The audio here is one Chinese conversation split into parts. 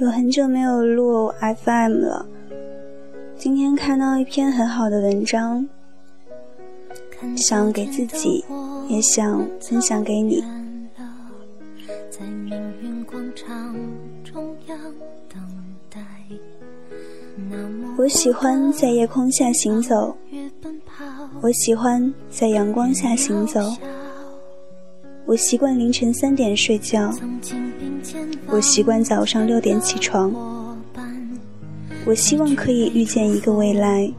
有很久没有录 FM 了，今天看到一篇很好的文章，想给自己，也想分享给你。我喜欢在夜空下行走，我喜欢在阳光下行走。我习惯凌晨三点睡觉，我习惯早上六点起床。我希望可以遇见一个未来，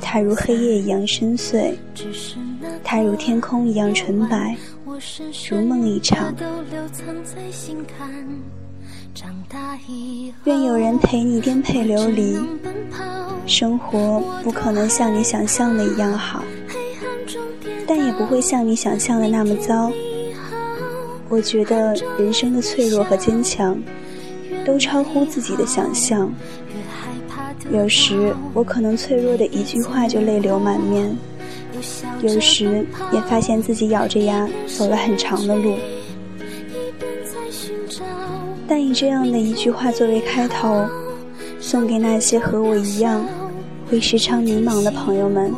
它如黑夜一样深邃，它如天空一样纯白，如梦一场。愿有人陪你颠沛流离，生活不可能像你想象的一样好。但也不会像你想象的那么糟。我觉得人生的脆弱和坚强，都超乎自己的想象。有时我可能脆弱的一句话就泪流满面，有时也发现自己咬着牙走了很长的路。但以这样的一句话作为开头，送给那些和我一样会时常迷茫的朋友们。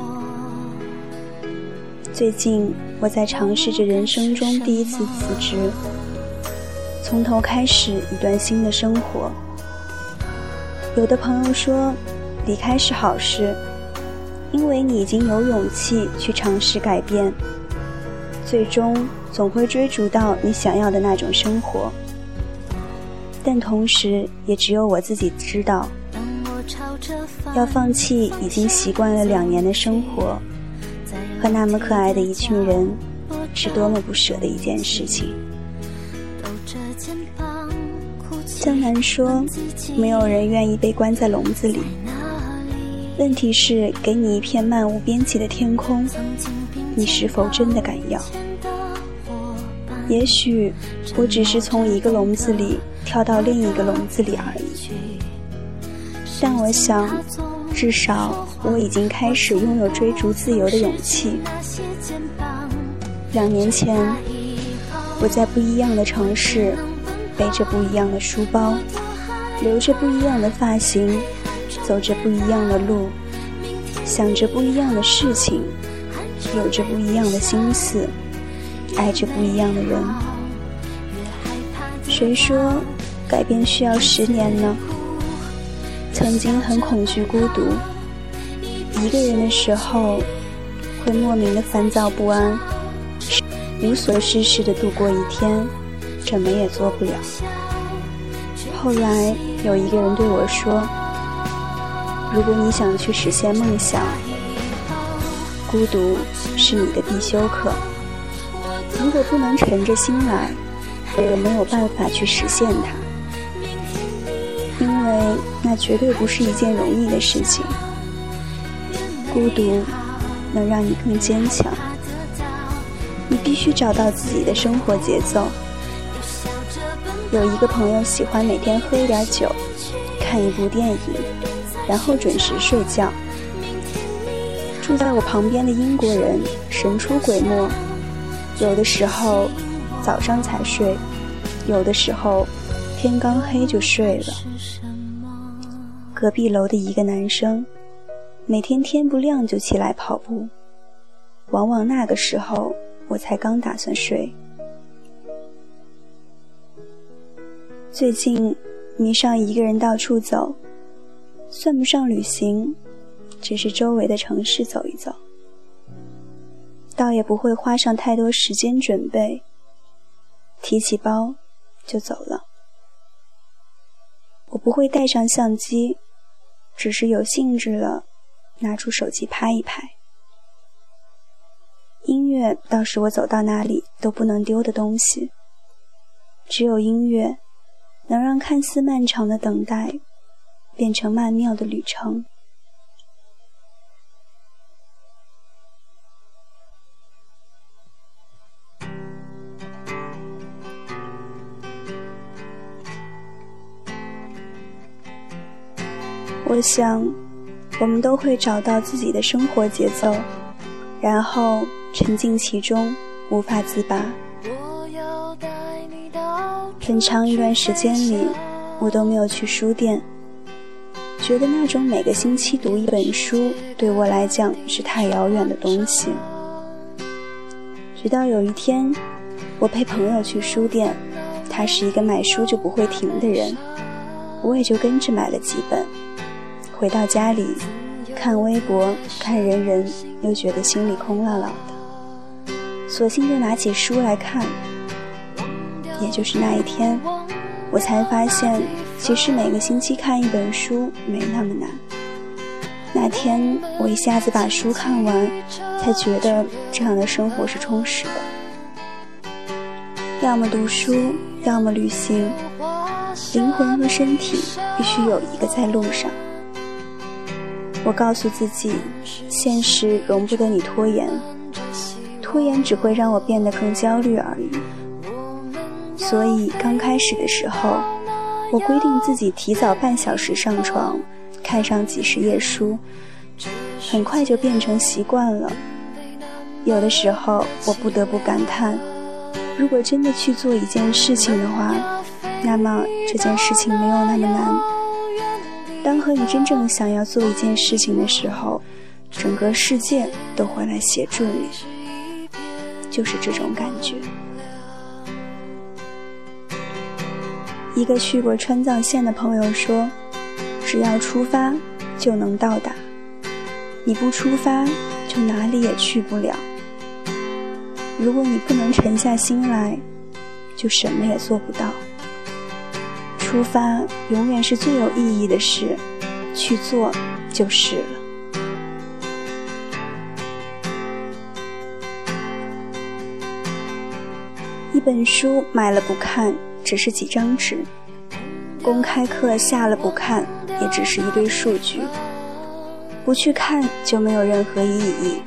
最近我在尝试着人生中第一次辞职，从头开始一段新的生活。有的朋友说，离开是好事，因为你已经有勇气去尝试改变，最终总会追逐到你想要的那种生活。但同时，也只有我自己知道，要放弃已经习惯了两年的生活。和那么可爱的一群人，是多么不舍的一件事情。江南说：“没有人愿意被关在笼子里。”问题是，给你一片漫无边际的天空，你是否真的敢要？也许我只是从一个笼子里跳到另一个笼子里而已。但我想。至少我已经开始拥有追逐自由的勇气。两年前，我在不一样的城市，背着不一样的书包，留着不一样的发型，走着不一样的路，想着不一样的事情，有着不一样的心思，爱着不一样的人。谁说改变需要十年呢？曾经很恐惧孤独，一个人的时候会莫名的烦躁不安，无所事事的度过一天，什么也做不了。后来有一个人对我说：“如果你想去实现梦想，孤独是你的必修课。如果不能沉着心来，我也没有办法去实现它。”因为那绝对不是一件容易的事情。孤独能让你更坚强。你必须找到自己的生活节奏。有一个朋友喜欢每天喝一点酒，看一部电影，然后准时睡觉。住在我旁边的英国人神出鬼没，有的时候早上才睡，有的时候。天刚黑就睡了。隔壁楼的一个男生，每天天不亮就起来跑步，往往那个时候我才刚打算睡。最近迷上一个人到处走，算不上旅行，只是周围的城市走一走，倒也不会花上太多时间准备，提起包就走了。我不会带上相机，只是有兴致了，拿出手机拍一拍。音乐倒是我走到哪里都不能丢的东西，只有音乐能让看似漫长的等待变成曼妙的旅程。我想，我们都会找到自己的生活节奏，然后沉浸其中，无法自拔。很长一段时间里，我都没有去书店，觉得那种每个星期读一本书对我来讲是太遥远的东西。直到有一天，我陪朋友去书店，他是一个买书就不会停的人，我也就跟着买了几本。回到家里，看微博，看人人，又觉得心里空落落的，索性就拿起书来看。也就是那一天，我才发现，其实每个星期看一本书没那么难。那天我一下子把书看完，才觉得这样的生活是充实的。要么读书，要么旅行，灵魂和身体必须有一个在路上。我告诉自己，现实容不得你拖延，拖延只会让我变得更焦虑而已。所以刚开始的时候，我规定自己提早半小时上床，看上几十页书，很快就变成习惯了。有的时候，我不得不感叹：如果真的去做一件事情的话，那么这件事情没有那么难。当和你真正想要做一件事情的时候，整个世界都会来协助你，就是这种感觉。一个去过川藏线的朋友说：“只要出发，就能到达；你不出发，就哪里也去不了。如果你不能沉下心来，就什么也做不到。出发永远是最有意义的事，去做就是了。一本书买了不看。”只是几张纸，公开课下了不看，也只是一堆数据。不去看就没有任何意义，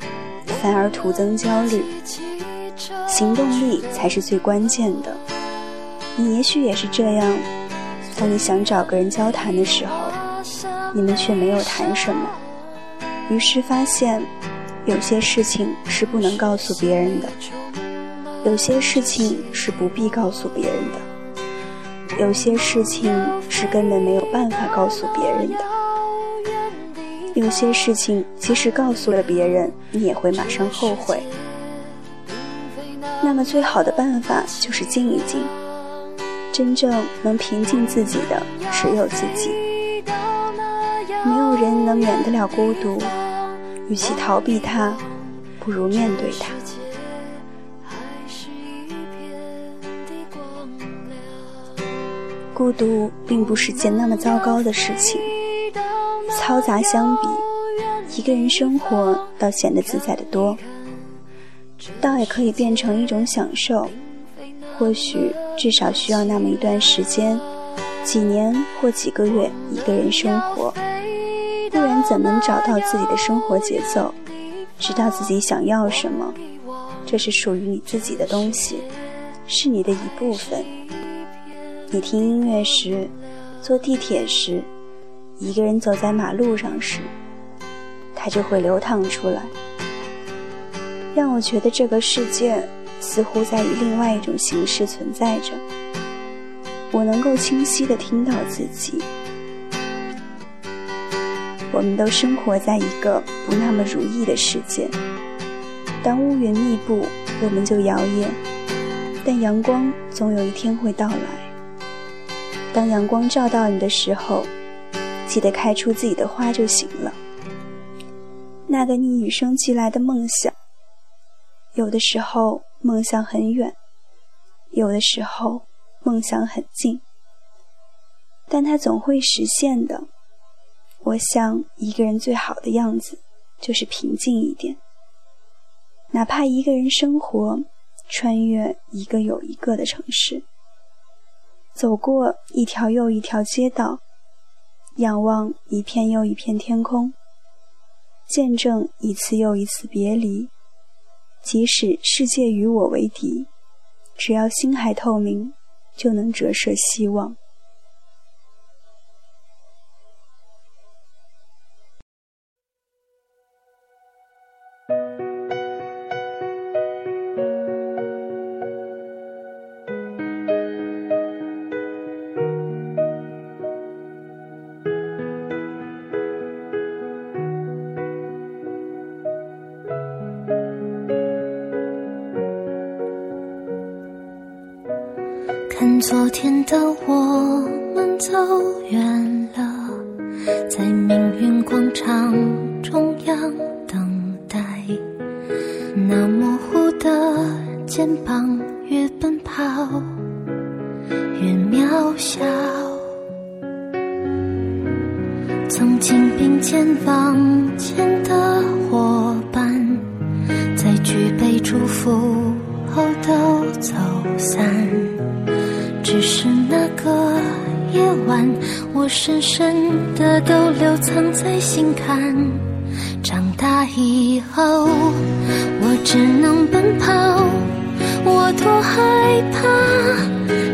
反而徒增焦虑。行动力才是最关键的。你也许也是这样，当你想找个人交谈的时候，你们却没有谈什么，于是发现有些事情是不能告诉别人的，有些事情是不必告诉别人的。有些事情是根本没有办法告诉别人的，有些事情即使告诉了别人，你也会马上后悔。那么最好的办法就是静一静，真正能平静自己的只有自己。没有人能免得了孤独，与其逃避它，不如面对它。孤独并不是件那么糟糕的事情，嘈杂相比，一个人生活倒显得自在的多，倒也可以变成一种享受。或许至少需要那么一段时间，几年或几个月一个人生活，不然怎能找到自己的生活节奏，知道自己想要什么？这是属于你自己的东西，是你的一部分。你听音乐时，坐地铁时，一个人走在马路上时，它就会流淌出来，让我觉得这个世界似乎在以另外一种形式存在着。我能够清晰地听到自己。我们都生活在一个不那么如意的世界。当乌云密布，我们就摇曳；但阳光总有一天会到来。当阳光照到你的时候，记得开出自己的花就行了。那个你与生俱来的梦想，有的时候梦想很远，有的时候梦想很近，但它总会实现的。我想，一个人最好的样子就是平静一点，哪怕一个人生活，穿越一个又一个的城市。走过一条又一条街道，仰望一片又一片天空，见证一次又一次别离。即使世界与我为敌，只要心还透明，就能折射希望。看昨天的我们走远了，在命运广场中央等待。那模糊的肩膀，越奔跑越渺小。曾经并肩往前的伙伴，在举杯祝福后都走散。只是那个夜晚，我深深的都留藏在心坎。长大以后，我只能奔跑，我多害怕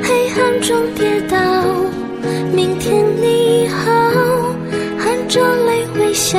黑暗中跌倒。明天你好，含着泪微笑，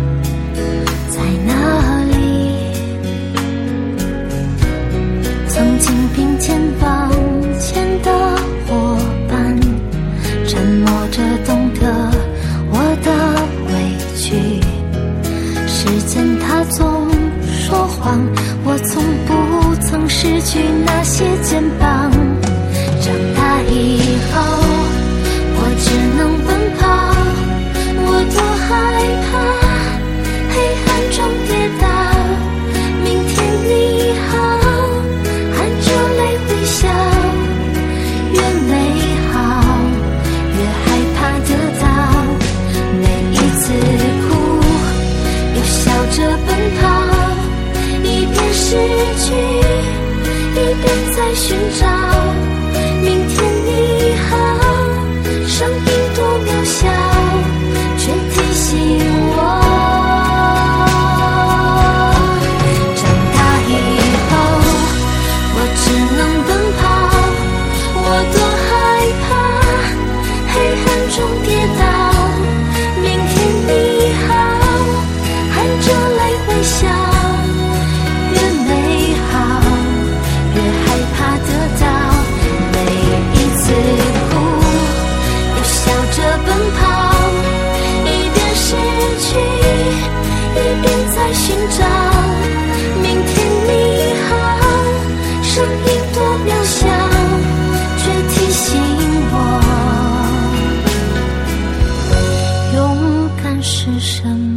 失去那些肩一边在寻找。是什么。